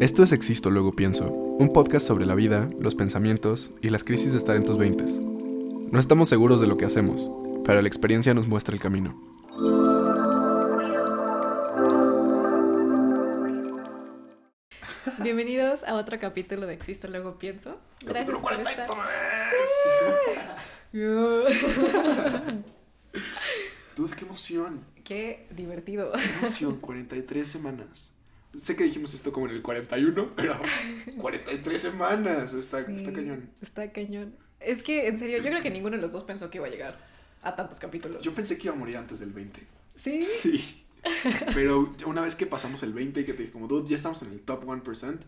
Esto es Existo, luego pienso, un podcast sobre la vida, los pensamientos y las crisis de estar en tus veintes. No estamos seguros de lo que hacemos, pero la experiencia nos muestra el camino. Bienvenidos a otro capítulo de Existo, luego pienso. Gracias por estar. Dude, qué emoción. Qué divertido. Qué emoción, 43 semanas. Sé que dijimos esto como en el 41, pero 43 semanas. Está, Sí, está cañón. Está cañón. Es que, en serio, yo creo que ninguno de los dos pensó que iba a llegar a tantos capítulos. Yo pensé que iba a morir antes del 20. ¿Sí? Sí. Pero una vez que pasamos el 20 y que te dije como, dude, ya estamos en el top 1%,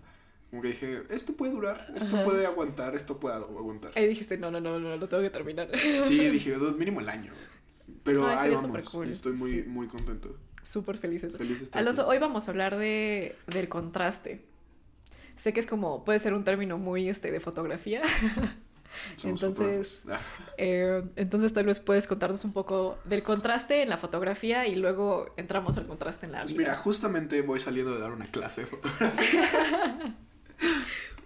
como que dije, esto puede durar, esto Ajá. puede aguantar, esto puede aguantar. Ahí dijiste, no, no, no, no, lo tengo que terminar. Sí, dije, dude, mínimo el año. Pero Ah, ahí vamos. Estoy muy, sí. muy contento. Súper felices. Estar Alonso, hoy vamos a hablar de, del contraste. Sé que es como, puede ser un término muy este, de fotografía. Somos entonces-. Ah, Eh, entonces tal vez puedes contarnos un poco del contraste en la fotografía y luego entramos al contraste en la Pues vida. mira, justamente voy saliendo de dar una clase de fotografía.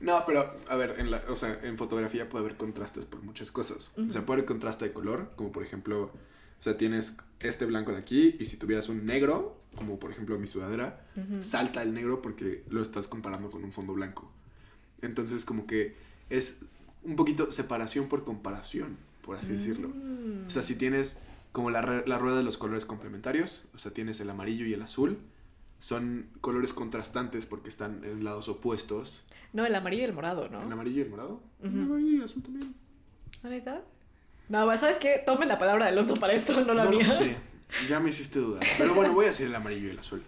No, pero a ver, en la, o sea, en fotografía puede haber contrastes por muchas cosas. O sea, puede haber contraste de color, como por ejemplo, sea, tienes este blanco de aquí y si tuvieras un negro, como por ejemplo mi sudadera, salta el negro porque lo estás comparando con un fondo blanco. Entonces, como que es un poquito separación por comparación, por así decirlo. Mm. O sea, si tienes como la, la rueda de los colores complementarios, o sea, tienes el amarillo y el azul, son colores contrastantes porque están en lados opuestos. No, el amarillo y el morado, ¿no? El amarillo y el morado. El amarillo y el azul también. ¿La neta? No, ¿sabes qué? Tomen la palabra de Alonso para esto, no la no mía. lo sé. Ya me hiciste dudar. Pero bueno, voy a decir el amarillo y el azul.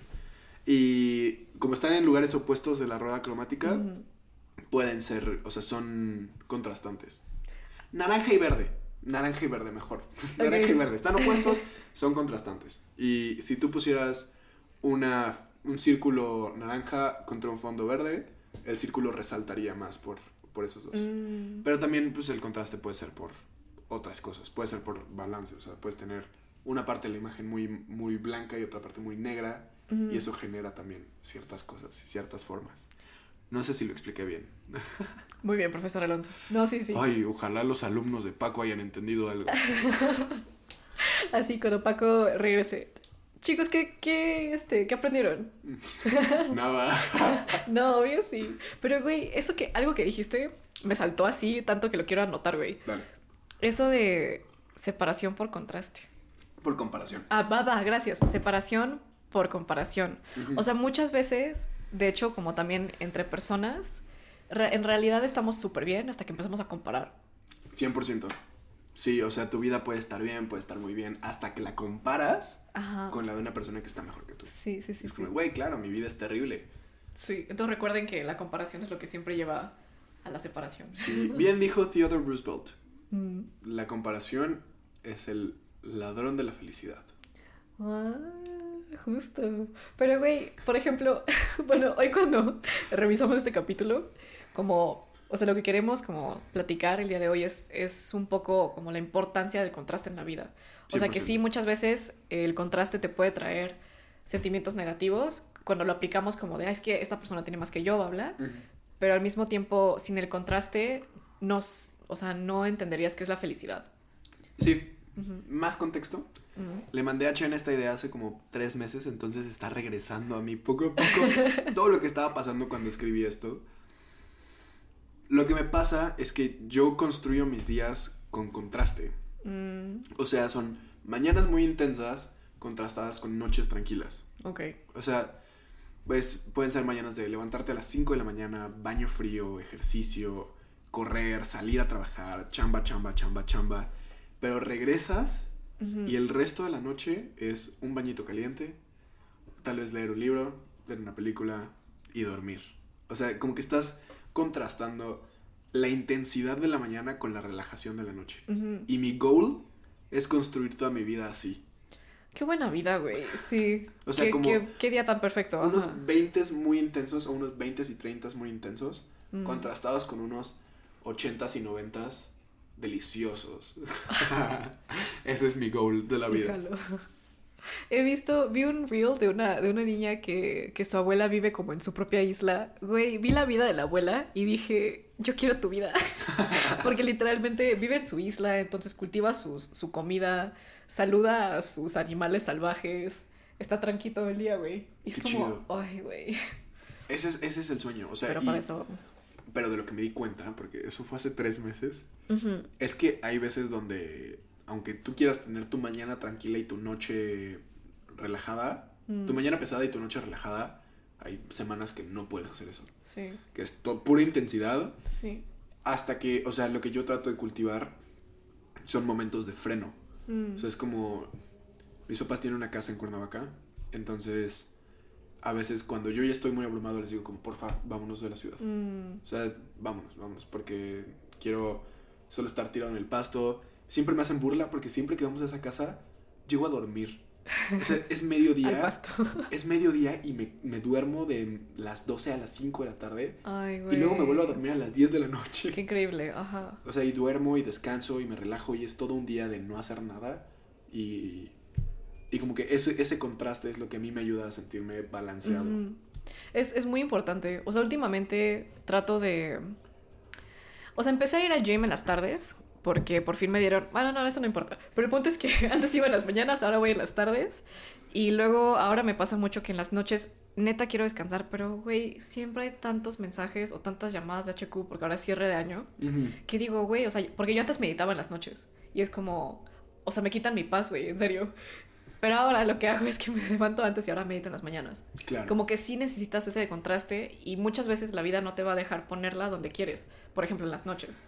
Y como están en lugares opuestos de la rueda cromática, pueden ser, o sea, son contrastantes. Naranja y verde. Naranja y verde mejor. Naranja y verde. Están opuestos, son contrastantes. Y si tú pusieras una, un círculo naranja contra un fondo verde, el círculo resaltaría más por, por esos dos. Mm. Pero también, pues, el contraste puede ser por otras cosas. Puede ser por balance. O sea, puedes tener una parte de la imagen muy, muy blanca y otra parte muy negra. Y eso genera también ciertas cosas y ciertas formas. No sé si lo expliqué bien. Muy bien, profesor Alonso. No, sí, sí. Ay, ojalá los alumnos de Paco hayan entendido algo. Así cuando Paco regrese. Chicos, ¿qué, qué, este, ¿qué aprendieron? Nada. No, obvio sí. Pero, güey, eso que, algo que dijiste me saltó así tanto que lo quiero anotar, güey. Dale. Eso de separación por contraste. Por comparación. Ah, va, va, gracias. Separación por comparación. O sea, muchas veces, de hecho, como también entre personas, re- en realidad estamos súper bien hasta que empezamos a comparar. 100%. Sí, o sea, tu vida puede estar bien, puede estar muy bien, hasta que la comparas Ajá. con la de una persona que está mejor que tú. Sí, sí, sí. es como, güey, claro, mi vida es terrible. sí. Entonces recuerden que la comparación es lo que siempre lleva a la separación. Sí, bien dijo Theodore Roosevelt. Mm. La comparación es el ladrón de la felicidad. Ah, justo. Pero, güey, por ejemplo, bueno, hoy cuando revisamos este capítulo, como, o sea, lo que queremos como platicar el día de hoy es, es un poco como la importancia del contraste en la vida. O sea, que 100%. sí, muchas veces el contraste te puede traer sentimientos negativos cuando lo aplicamos como de, ah, es que esta persona tiene más que yo, bla, bla. Pero al mismo tiempo, sin el contraste, nos, o sea, no entenderías qué es la felicidad. Sí, más contexto. Le mandé a Chen esta idea hace como tres meses, entonces está regresando a mí poco a poco todo lo que estaba pasando cuando escribí esto. Lo que me pasa es que yo construyo mis días con contraste. Mm, O sea, son mañanas muy intensas contrastadas con noches tranquilas. ok. O sea, pues pueden ser mañanas de levantarte a las 5 de la mañana, baño frío, ejercicio, correr, salir a trabajar, chamba, chamba, chamba, chamba. Pero regresas y el resto de la noche es un bañito caliente, tal vez leer un libro, ver una película y dormir. O sea, como que estás contrastando la intensidad de la mañana con la relajación de la noche. Y mi goal es construir toda mi vida así. Qué buena vida, güey. Sí. O sea, qué, como qué- qué día tan perfecto. Unos 20 muy intensos o unos 20 y 30 muy intensos, Mm. contrastados con unos 80 y 90 deliciosos. Ese es mi goal de la vida. He visto, vi un reel de una, de una niña que, que su abuela vive como en su propia isla. Güey, vi la vida de la abuela y dije, yo quiero tu vida. Porque literalmente vive en su isla, entonces cultiva su, su comida, saluda a sus animales salvajes, está tranquilo todo el día, güey. Y es Qué como, chido. ay, güey. Ese es, ese es el sueño. O sea, Pero y- para eso vamos. Pero de lo que me di cuenta, porque eso fue hace tres meses, es que hay veces donde, aunque tú quieras tener tu mañana tranquila y tu noche relajada, mm, tu mañana pesada y tu noche relajada, hay semanas que no puedes hacer eso. Sí, Que es pura intensidad sí. hasta que, o sea, lo que yo trato de cultivar son momentos de freno. Mm, O sea, es como, mis papás tienen una casa en Cuernavaca, entonces a veces cuando yo ya estoy muy abrumado les digo como, porfa, vámonos de la ciudad. mm, O sea, vámonos, vámonos, porque quiero solo estar tirado en el pasto. Siempre me hacen burla porque siempre que vamos a esa casa, llego a dormir. O sea, es mediodía. pasto. es mediodía y me, me duermo de las 12 a las 5 de la tarde. Ay, Y güey. luego me vuelvo a dormir a las 10 de la noche. Qué increíble, ajá. O sea, y duermo y descanso y me relajo y es todo un día de no hacer nada. Y, y como que ese, ese contraste es lo que a mí me ayuda a sentirme balanceado. Ujú. es, es muy importante. O sea, últimamente trato de. O sea, empecé a ir al gym en las tardes. Porque por fin me dieron. Bueno, no, eso no importa. Pero el punto es que antes iba en las mañanas, ahora voy en las tardes. Y luego ahora me pasa mucho que en las noches, neta quiero descansar. Pero, güey, siempre hay tantos mensajes o tantas llamadas de HQ porque ahora es cierre de año. Ujú. que digo, güey, o sea, porque yo antes meditaba en las noches y es como, o sea, me quitan mi paz, güey, en serio. Pero ahora lo que hago es que me levanto antes y ahora medito en las mañanas. Claro. Como que sí necesitas ese contraste y muchas veces la vida no te va a dejar ponerla donde quieres, por ejemplo, en las noches.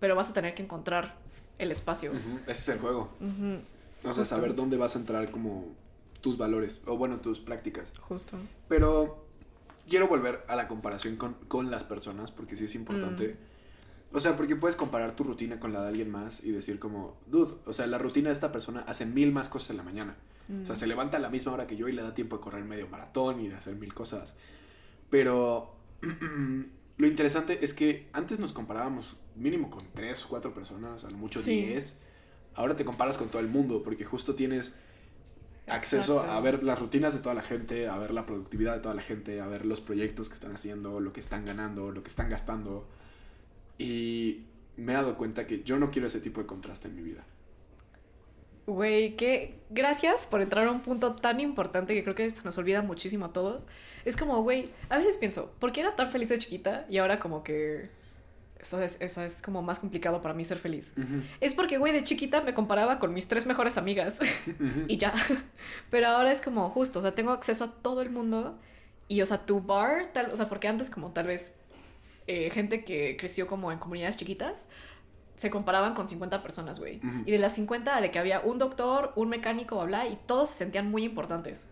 Pero vas a tener que encontrar el espacio. Ese es el juego. Ujú, O sea, Justo. saber dónde vas a entrar como tus valores o bueno, tus prácticas. justo. Pero quiero volver a la comparación con, con las personas porque sí es importante. O sea, porque puedes comparar tu rutina con la de alguien más y decir como, dude, o sea, la rutina de esta persona hace mil más cosas en la mañana. O sea, Mm. se levanta a la misma hora que yo y le da tiempo de correr medio maratón y de hacer mil cosas. Pero lo interesante es que antes nos comparábamos mínimo con tres o cuatro personas, a lo mucho Sí. diez. Ahora te comparas con todo el mundo porque justo tienes acceso Exacto. a ver las rutinas de toda la gente, a ver la productividad de toda la gente, a ver los proyectos que están haciendo, lo que están ganando, lo que están gastando. Y me he dado cuenta que yo no quiero ese tipo de contraste en mi vida. Güey, que gracias por entrar a un punto tan importante que creo que se nos olvida muchísimo a todos. Es como, güey, a veces pienso, ¿por qué era tan feliz de chiquita y ahora como que eso es, eso es como más complicado para mí ser feliz? Es porque, güey, de chiquita me comparaba con mis tres mejores amigas y ya. Pero ahora es como justo, o sea, tengo acceso a todo el mundo y, o sea, tu bar, tal, o sea, porque antes como tal vez eh, gente que creció como en comunidades chiquitas se comparaban con 50 personas, güey. Y de las 50 de que había un doctor, un mecánico, bla, bla, y todos se sentían muy importantes.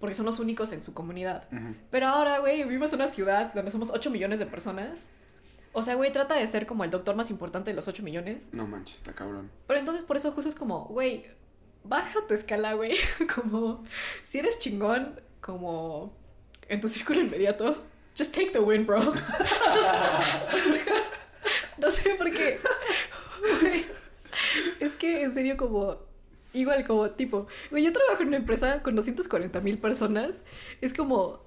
Porque son los únicos en su comunidad. Pero ahora, güey, vivimos en una ciudad donde somos 8 millones de personas. O sea, güey, trata de ser como el doctor más importante de los 8 millones. No manches, está cabrón. Pero entonces por eso justo es como, güey, baja tu escala, güey. Como, si eres chingón, como en tu círculo inmediato, just take the win, bro. O sea, no sé por qué. Güey, es que en serio como, igual como tipo, güey, yo trabajo en una empresa con 240 mil personas. Es como,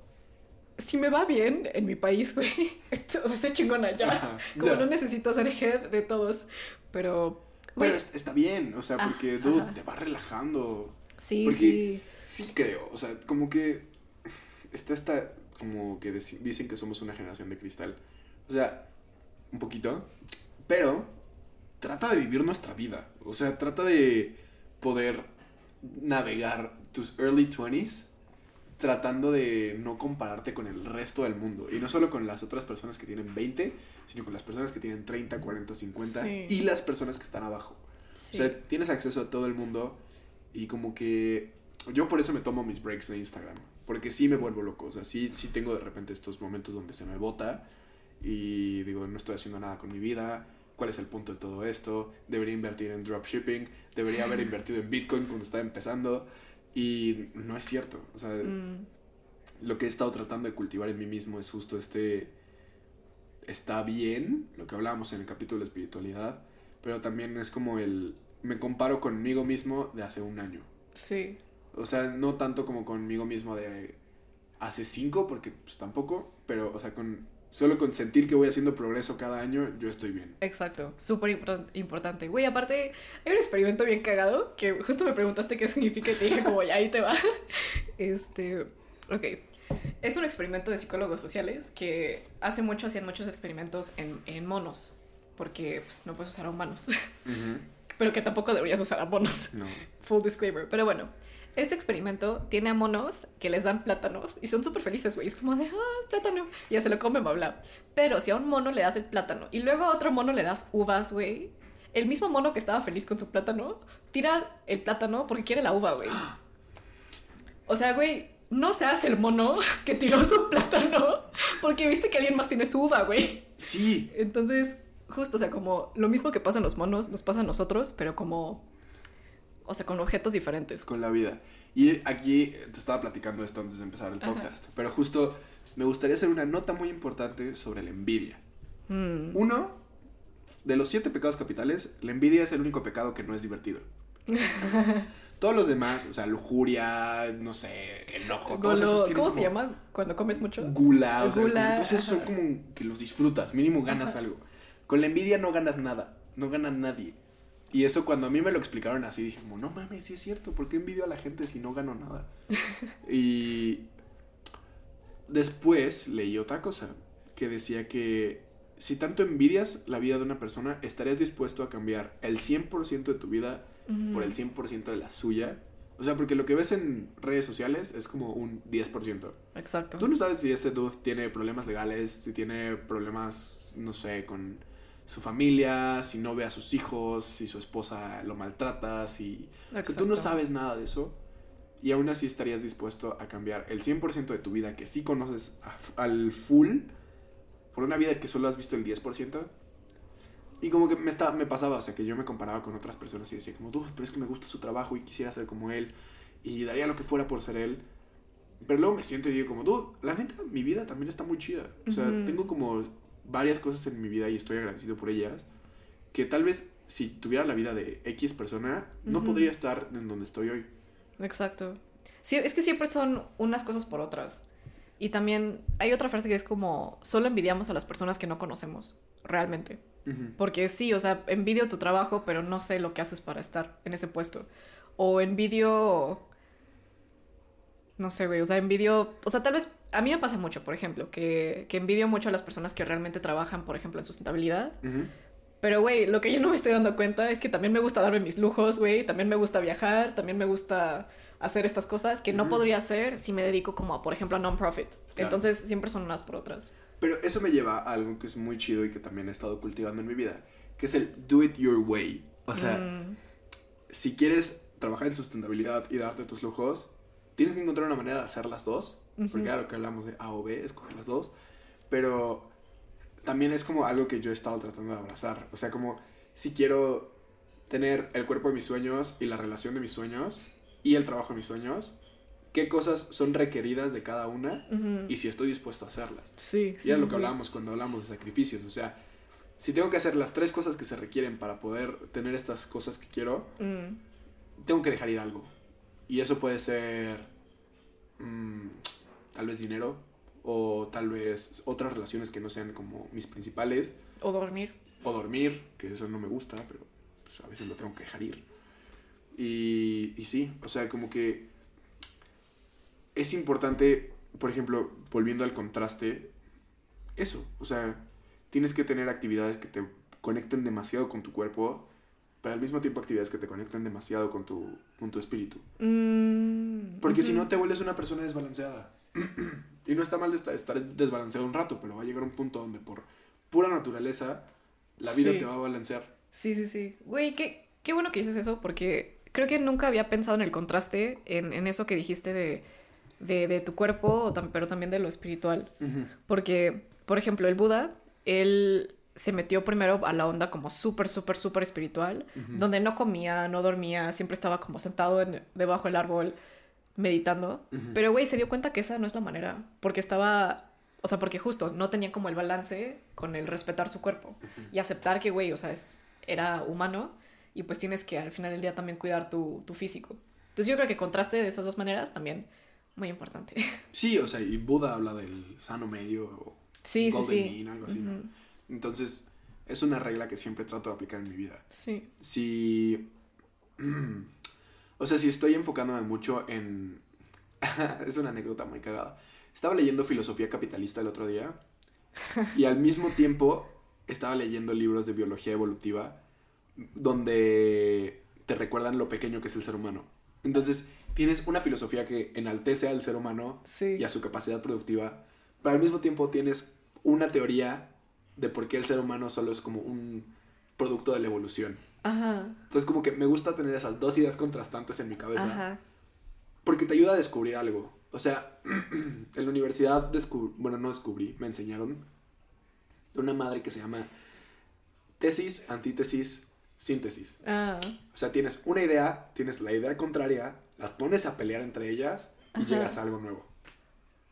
si me va bien en mi país, güey, esto- o sea, soy chingona ya. Ajá, Como ya. no necesito ser head de todos, pero... güey, Pero está bien, o sea, porque, Ajá. dude, te va relajando. Sí, Porque sí. sí creo, o sea, como que está esta, como que dicen que somos una generación de cristal. O sea, un poquito, pero trata de vivir nuestra vida. O sea, trata de poder navegar tus early 20s tratando de no compararte con el resto del mundo. Y no solo con las otras personas que tienen 20, sino con las personas que tienen 30, 40, 50 Sí. y las personas que están abajo. sí. O sea, tienes acceso a todo el mundo y como que yo por eso me tomo mis breaks de Instagram, porque sí me vuelvo loco, o sea, sí, sí tengo de repente estos momentos donde se me bota y digo, no estoy haciendo nada con mi vida, ¿cuál es el punto de todo esto? Debería invertir en dropshipping, debería haber invertido en Bitcoin cuando estaba empezando y no es cierto, o sea, Mm, lo que he estado tratando de cultivar en mí mismo es justo este está bien, lo que hablábamos en el capítulo de espiritualidad, pero también es como el me comparo conmigo mismo de hace un año. sí. O sea, no tanto como conmigo mismo de hace cinco, porque pues tampoco, pero, o sea, con solo con sentir que voy haciendo progreso cada año, yo estoy bien. Exacto, súper importante. Güey, aparte, hay un experimento bien cagado que justo me preguntaste qué significa y te dije como, ya ahí te va. Este, ok. Es un experimento de psicólogos sociales que hace mucho hacían muchos experimentos en, en monos, porque pues, no puedes usar a humanos. Pero que tampoco deberías usar a monos. No. Full disclaimer. Pero bueno, este experimento tiene a monos que les dan plátanos y son súper felices, güey. Es como de, ah, plátano. Y ya se lo comen, bla, bla. Pero si a un mono le das el plátano y luego a otro mono le das uvas, güey, el mismo mono que estaba feliz con su plátano tira el plátano porque quiere la uva, güey. O sea, güey, no se hace el mono que tiró su plátano porque viste que alguien más tiene su uva, güey. Sí. Entonces, justo, o sea, como lo mismo que pasa en los monos, nos pasa a nosotros, pero como o sea, con objetos diferentes. Con la vida. Y aquí te estaba platicando esto antes de empezar el podcast, pero justo me gustaría hacer una nota muy importante sobre la envidia. Mm. Uno, de los siete pecados capitales, la envidia es el único pecado que no es divertido. Todos los demás, o sea, lujuria, no sé, enojo, todos esos tienen ¿Cómo se llama cuando comes mucho? Gula, o sea, entonces son como que los disfrutas, mínimo ganas algo. Con la envidia no ganas nada, no gana nadie. Y eso cuando a mí me lo explicaron así, dije, como, no mames, sí es cierto, ¿por qué envidio a la gente si no gano nada? y después leí otra cosa que decía que si tanto envidias la vida de una persona, estarías dispuesto a cambiar el 100% de tu vida por el 100% de la suya. O sea, porque lo que ves en redes sociales es como un 10%. Exacto. Tú no sabes si ese dude tiene problemas legales, si tiene problemas, no sé, con su familia, si no ve a sus hijos, si su esposa lo maltrata, si... Que tú no sabes nada de eso y aún así estarías dispuesto a cambiar el 100% de tu vida que sí conoces al full por una vida que solo has visto el 10%. Y como que me, está, me pasaba, o sea, que yo me comparaba con otras personas y decía como, tú, pero es que me gusta su trabajo y quisiera ser como él y daría lo que fuera por ser él. Pero luego me siento y digo como, tú, la neta, mi vida también está muy chida. O sea, tengo como varias cosas en mi vida y estoy agradecido por ellas, que tal vez si tuviera la vida de X persona, no podría estar en donde estoy hoy. Exacto. Sí, es que siempre son unas cosas por otras. Y también hay otra frase que es como, solo envidiamos a las personas que no conocemos, realmente. Porque sí, o sea, envidio tu trabajo, pero no sé lo que haces para estar en ese puesto. O envidio no sé, güey, o sea, envidio, o sea, tal vez a mí me pasa mucho, por ejemplo, que, que envidio mucho a las personas que realmente trabajan, por ejemplo, en sustentabilidad. Pero, güey, lo que yo no me estoy dando cuenta es que también me gusta darme mis lujos, güey, también me gusta viajar, también me gusta hacer estas cosas que no podría hacer si me dedico como, por ejemplo, a non-profit. Entonces, siempre son unas por otras. Pero eso me lleva a algo que es muy chido y que también he estado cultivando en mi vida, que es el do it your way. O sea, mm. si quieres trabajar en sustentabilidad y darte tus lujos, tienes que encontrar una manera de hacer las dos, porque claro que hablamos de A o B, escoger las dos, pero también es como algo que yo he estado tratando de abrazar, o sea, como si quiero tener el cuerpo de mis sueños y la relación de mis sueños y el trabajo de mis sueños, qué cosas son requeridas de cada una y si estoy dispuesto a hacerlas. Sí, sí. Y es lo que hablábamos cuando hablamos de sacrificios, o sea, si tengo que hacer las tres cosas que se requieren para poder tener estas cosas que quiero, mm. tengo que dejar ir algo. Y eso puede ser mm, tal vez dinero o tal vez otras relaciones que no sean como mis principales. O dormir. O dormir, que eso no me gusta, pero pues, a veces lo tengo que dejar ir. Y, y sí, o sea, como que es importante, por ejemplo, volviendo al contraste, eso, o sea, tienes que tener actividades que te conecten demasiado con tu cuerpo pero al mismo tiempo actividades que te conectan demasiado con tu, con tu espíritu. Mm, Porque si no te vuelves una persona desbalanceada. y no está mal de estar, desbalanceado un rato, pero va a llegar un punto donde por pura naturaleza la vida te va a balancear. Sí, sí, sí. Güey, qué, qué bueno que dices eso, porque creo que nunca había pensado en el contraste, en, en eso que dijiste de, de, de tu cuerpo, pero también de lo espiritual. Porque, por ejemplo, el Buda, él se metió primero a la onda como súper, súper, súper espiritual, donde no comía, no dormía, siempre estaba como sentado en, debajo del árbol meditando. Pero, güey, se dio cuenta que esa no es la manera, porque estaba, o sea, porque justo no tenía como el balance con el respetar su cuerpo y aceptar que, güey, o sea, es, era humano y pues tienes que al final del día también cuidar tu, tu físico. Entonces yo creo que contraste de esas dos maneras también muy importante. Sí, o sea, y Buda habla del sano medio o sí, golden sí, sí. mean, algo así, ¿no? Entonces, es una regla que siempre trato de aplicar en mi vida. Sí. Si... o sea, si estoy enfocándome mucho en... es una anécdota muy cagada. Estaba leyendo filosofía capitalista el otro día y al mismo tiempo estaba leyendo libros de biología evolutiva donde te recuerdan lo pequeño que es el ser humano. Entonces, tienes una filosofía que enaltece al ser humano Sí. y a su capacidad productiva, pero al mismo tiempo tienes una teoría de por qué el ser humano solo es como un producto de la evolución. Ajá. Entonces, como que me gusta tener esas dos ideas contrastantes en mi cabeza. Ajá. Porque te ayuda a descubrir algo. O sea, en la universidad descubrí, bueno, no descubrí, me enseñaron una madre que se llama tesis, antítesis, síntesis. Ah. O sea, tienes una idea, tienes la idea contraria, las pones a pelear entre ellas y Ajá. llegas a algo nuevo.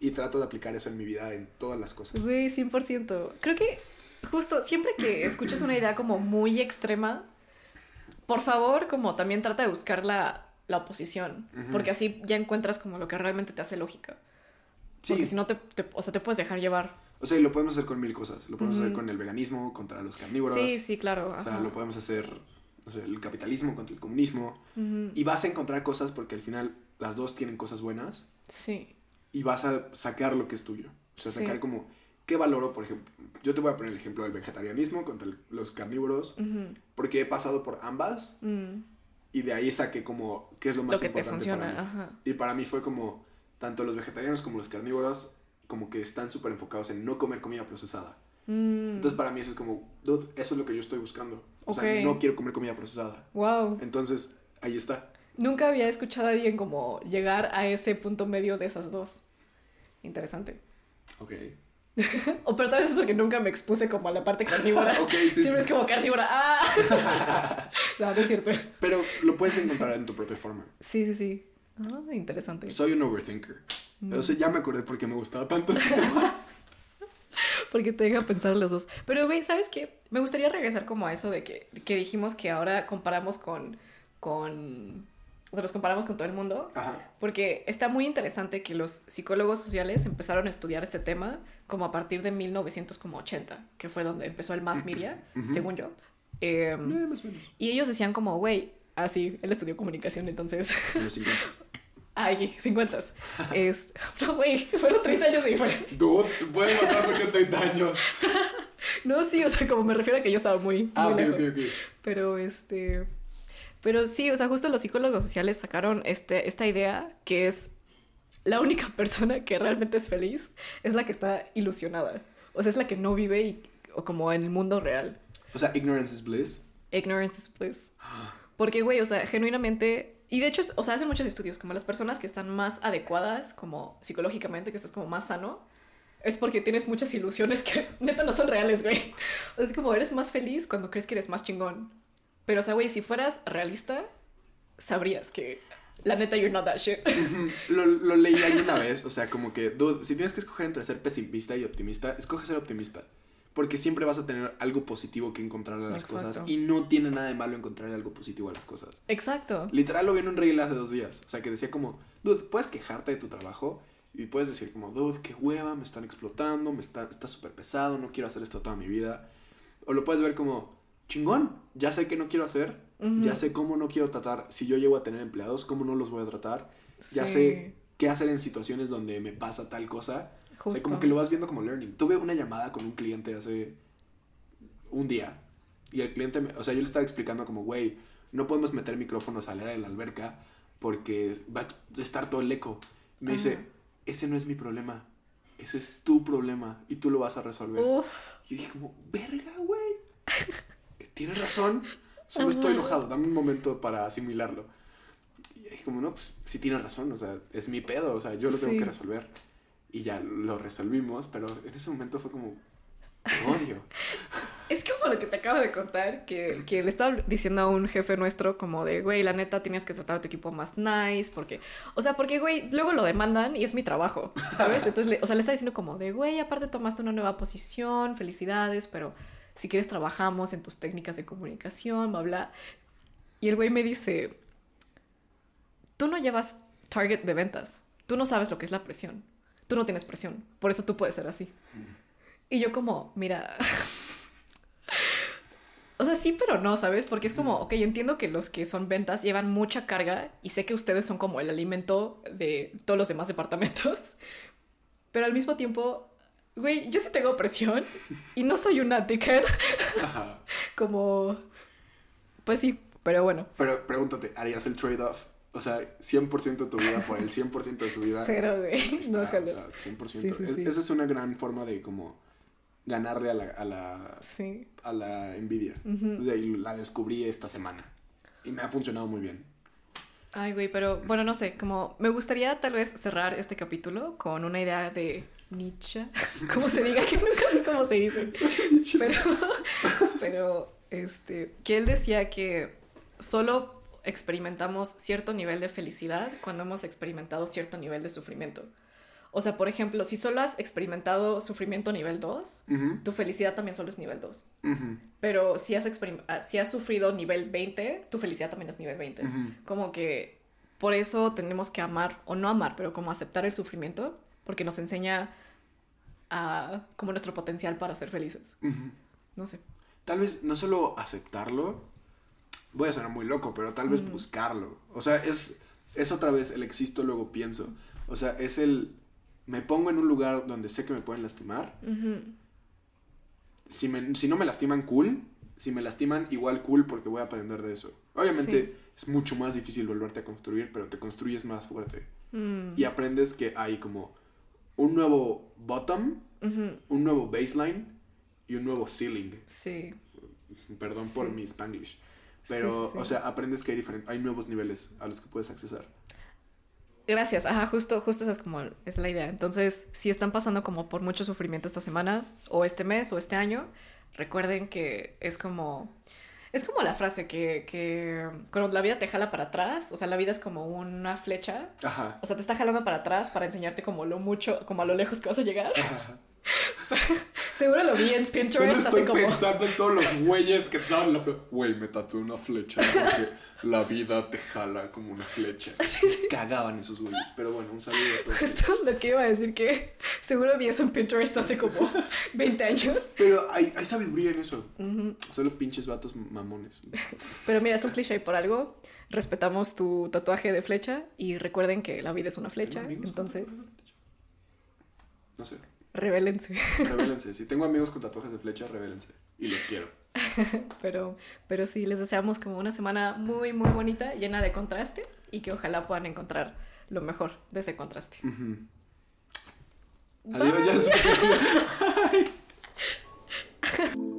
Y trato de aplicar eso en mi vida en todas las cosas. Güey, 100%. Creo que justo siempre que escuches una idea como muy extrema, por favor, como también trata de buscar la, la oposición, porque así ya encuentras como lo que realmente te hace lógica. Sí, Porque si no, te, te- o sea, te puedes dejar llevar. o sea, y lo podemos hacer con mil cosas. Lo podemos hacer con el veganismo contra los carnívoros. Sí, sí, claro. O sea, lo podemos hacer, no sé, el capitalismo contra el comunismo. Y vas a encontrar cosas porque al final las dos tienen cosas buenas. Sí. Y vas a sacar lo que es tuyo. O sea, Sí. sacar como, ¿qué valoro, por ejemplo? Yo te voy a poner el ejemplo del vegetarianismo contra el- los carnívoros, porque he pasado por ambas Mm. y de ahí saqué como, ¿qué es lo más Lo que te importante funciona. para mí? Ajá. Y para mí fue como, tanto los vegetarianos como los carnívoros, como que están súper enfocados en no comer comida procesada. Mm. Entonces para mí eso es como, dude, eso es lo que yo estoy buscando. O sea, no quiero comer comida procesada. Wow. Entonces, ahí está. Nunca había escuchado a alguien como llegar a ese punto medio de esas dos. Interesante. Ok. O pero tal vez es porque nunca me expuse como a la parte carnívora. Ok, sí, Siempre sí. es como carnívora. ¡Ah! no, no es cierto. Pero lo puedes encontrar en tu propia forma. Sí, sí, sí. Ah, interesante. Soy un overthinker. Mm. O sea, ya me acordé por qué me gustaba tanto este tema. Porque te deja pensar los dos. Pero, güey, ¿sabes qué? Me gustaría regresar como a eso de que, que dijimos que ahora comparamos con, con... O sea, los comparamos con todo el mundo. Ajá. Porque está muy interesante que los psicólogos sociales empezaron a estudiar este tema como a partir de 1980, que fue donde empezó el mass media, Ujú. según yo. Eh, Eh, más o menos. y ellos decían como, güey, así, él estudió comunicación, entonces, En los 50. ay, 50. Es, no, güey, fueron 30 años de diferencia. Dude, pueden pasar mucho 30 años. No, sí, o sea, como me refiero a que yo estaba muy, muy Ah, ok, lejos. ok, ok. Pero este. Pero sí, o sea, justo los psicólogos sociales sacaron este, esta idea que es la única persona que realmente es feliz es la que está ilusionada. O sea, es la que no vive y, o como en el mundo real. O sea, ignorance is bliss. Ignorance is bliss. Ah, Porque, güey, o sea, genuinamente. Y de hecho, o sea, hacen muchos estudios, como las personas que están más adecuadas, como psicológicamente, que estás como más sano, es porque tienes muchas ilusiones que neta no son reales, güey. O sea, es como eres más feliz cuando crees que eres más chingón. Pero, o sea, güey, si fueras realista, sabrías que la neta you're not that shit. Lo, lo leí ahí una vez, o sea, como que, dude, si tienes que escoger entre ser pesimista y optimista, escoge ser optimista. Porque siempre vas a tener algo positivo que encontrar a las Exacto. cosas. Y no tiene nada de malo encontrar algo positivo a las cosas. Exacto. Literal lo vi en un reel hace dos días. O sea, que decía como, dude, puedes quejarte de tu trabajo y puedes decir como, dude, qué hueva, me están explotando, me está está súper pesado, no quiero hacer esto toda mi vida. O lo puedes ver como, chingón, ya sé que no quiero hacer, ya sé cómo no quiero tratar, si yo llego a tener empleados, cómo no los voy a tratar, ya sé qué hacer en situaciones donde me pasa tal cosa. O Justo. sea, como que lo vas viendo como learning. Tuve una llamada con un cliente hace un día y el cliente, me- o sea, yo le estaba explicando como, güey, no podemos meter micrófonos al área de la alberca porque va a estar todo el eco. Me Ajá. dice, ese no es mi problema, ese es tu problema y tú lo vas a resolver. Uf, Y dije como, verga, güey. Tienes razón. Solo Ajá. estoy enojado. Dame un momento para asimilarlo. Y como, no, pues sí tienes razón. O sea, es mi pedo. O sea, yo lo tengo Sí. que resolver. Y ya lo resolvimos. Pero en ese momento fue como, odio. Es como lo que te acabo de contar, que, que le estaba diciendo a un jefe nuestro como de, güey, la neta tienes que tratar a tu equipo más nice, porque, o sea, porque, güey, luego lo demandan y es mi trabajo, ¿sabes? Entonces, le- o sea, le está diciendo como de, güey, aparte tomaste una nueva posición, felicidades, pero si quieres trabajamos en tus técnicas de comunicación, bla, bla. Y el güey me dice, tú no llevas target de ventas. Tú no sabes lo que es la presión. Tú no tienes presión. Por eso tú puedes ser así. Y yo como, mira... o sea, sí, pero no, ¿sabes? Porque es como, ok, entiendo que los que son ventas llevan mucha carga y sé que ustedes son como el alimento de todos los demás departamentos. Pero al mismo tiempo, güey, yo sí tengo presión y no soy una ticker. como, pues sí, pero bueno. Pero pregúntate, ¿harías el trade-off? O sea, 100% de tu vida por el 100% de tu vida. Cero, güey. no, o sea, 100%. Sí, sí, sí. esa es una gran forma de como ganarle a la, a la, a la envidia. o sea, y la descubrí esta semana. Y me ha funcionado muy bien. Ay, güey, pero bueno, no sé, como me gustaría tal vez cerrar este capítulo con una idea de Nietzsche, como se diga, que nunca sé cómo se dice. pero, pero, este, que él decía que solo experimentamos cierto nivel de felicidad cuando hemos experimentado cierto nivel de sufrimiento. O sea, por ejemplo, si solo has experimentado sufrimiento nivel 2, tu felicidad también solo es nivel 2. Pero si has, ah, si has sufrido nivel 20, tu felicidad también es nivel 20. Como que por eso tenemos que amar, o no amar, pero como aceptar el sufrimiento, porque nos enseña a, como nuestro potencial para ser felices. No sé. Tal vez no solo aceptarlo, voy a sonar muy loco, pero tal vez buscarlo. O sea, es, es otra vez el existo, luego pienso. O sea, es el... Me pongo en un lugar donde sé que me pueden lastimar. si, me, si no me lastiman, cool. Si me lastiman, igual cool porque voy a aprender de eso. Obviamente es mucho más difícil volverte a construir, pero te construyes más fuerte. Mm. Y aprendes que hay como un nuevo bottom, un nuevo baseline y un nuevo ceiling. Sí. Perdón por mi spanglish. Pero, o sea, aprendes que hay, hay nuevos niveles a los que puedes accesar. Gracias, ajá, justo, justo esa es como es la idea. Entonces, si están pasando como por mucho sufrimiento esta semana, o este mes, o este año, recuerden que es como, es como la frase que, que cuando la vida te jala para atrás, o sea, la vida es como una flecha, ajá. o sea, te está jalando para atrás para enseñarte como lo mucho, como a lo lejos que vas a llegar. Ajá. Seguro lo vi en Pinterest Solo estoy pensando en todos los güeyes que estaban la... Güey, me tatué una flecha porque la vida te jala como una flecha. Cagaban esos güeyes. Pero bueno, un saludo a todos. Esto es lo que iba a decir que seguro vi eso en Pinterest hace como 20 años. Pero hay, hay sabiduría en eso. Solo pinches vatos mamones. Pero mira, es un cliché por algo. Respetamos tu tatuaje de flecha y recuerden que la vida es una flecha. Entonces... No sé. Revélense. Revélense. Si tengo amigos con tatuajes de flecha, revélense. Y los quiero. pero, pero sí, les deseamos como una semana muy, muy bonita, llena de contraste y que ojalá puedan encontrar lo mejor de ese contraste. Uh -huh. Adiós, ya